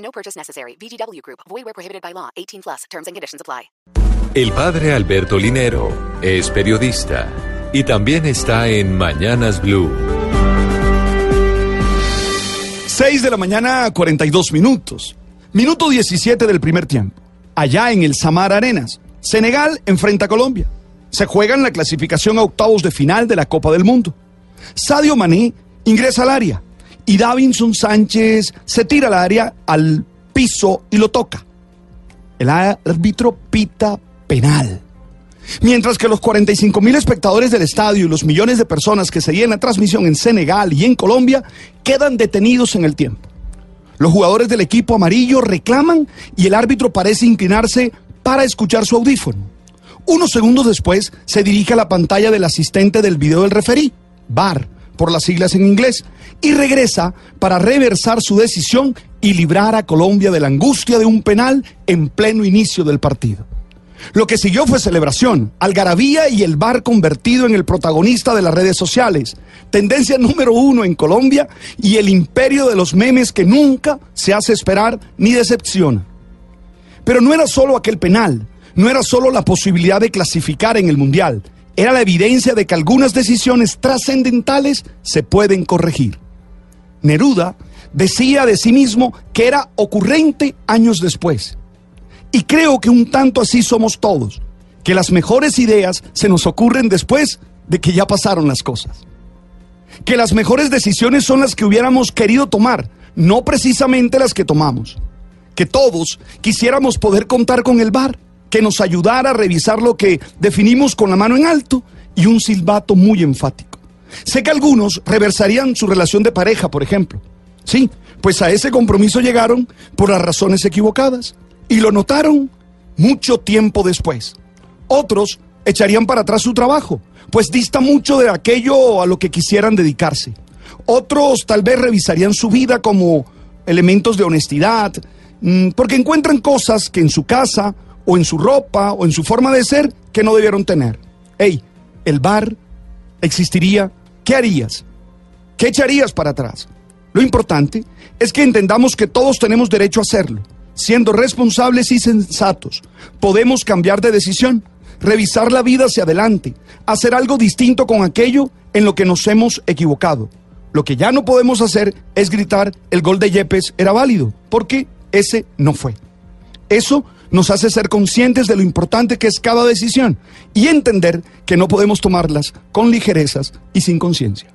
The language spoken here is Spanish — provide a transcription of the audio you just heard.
No purchase necessary. VGW Group. Void where prohibited by law. 18 plus. Terms and conditions apply. El padre Alberto Linero es periodista y también está en Mañanas Blue. 6 de la mañana, 42 minutos. Minuto 17 del primer tiempo. Allá en el Samar Arenas, Senegal enfrenta a Colombia. Se juegan la clasificación a octavos de final de la Copa del Mundo. Sadio Mané ingresa al área y Davinson Sánchez se tira al área al piso y lo toca. El árbitro pita penal. Mientras que los 45 mil espectadores del estadio y los millones de personas que seguían la transmisión en Senegal y en Colombia quedan detenidos en el tiempo. Los jugadores del equipo amarillo reclaman y el árbitro parece inclinarse para escuchar su audífono. Unos segundos después se dirige a la pantalla del asistente del video del referí, VAR, por las siglas en inglés, y regresa para reversar su decisión y librar a Colombia de la angustia de un penal en pleno inicio del partido. Lo que siguió fue celebración, algarabía y el bar convertido en el protagonista de las redes sociales, tendencia número uno en Colombia y el imperio de los memes que nunca se hace esperar ni decepciona. Pero no era solo aquel penal, no era solo la posibilidad de clasificar en el Mundial, era la evidencia de que algunas decisiones trascendentales se pueden corregir. Neruda decía de sí mismo que era ocurrente años después. Y creo que un tanto así somos todos, que las mejores ideas se nos ocurren después de que ya pasaron las cosas. Que las mejores decisiones son las que hubiéramos querido tomar, no precisamente las que tomamos. Que todos quisiéramos poder contar con el bar, que nos ayudara a revisar lo que definimos con la mano en alto y un silbato muy enfático. Sé que algunos reversarían su relación de pareja, por ejemplo. Sí, pues a ese compromiso llegaron por las razones equivocadas y lo notaron mucho tiempo después. Otros echarían para atrás su trabajo, pues dista mucho de aquello a lo que quisieran dedicarse. Otros tal vez revisarían su vida como elementos de honestidad, mm, porque encuentran cosas que en su casa o en su ropa o en su forma de ser que no debieron tener. Hey, el bar existiría, ¿qué harías? ¿Qué echarías para atrás? Lo importante es que entendamos que todos tenemos derecho a hacerlo. Siendo responsables y sensatos, podemos cambiar de decisión, revisar la vida hacia adelante, hacer algo distinto con aquello en lo que nos hemos equivocado. Lo que ya no podemos hacer es gritar el gol de Yepes era válido, porque ese no fue. Eso nos hace ser conscientes de lo importante que es cada decisión y entender que no podemos tomarlas con ligerezas y sin conciencia.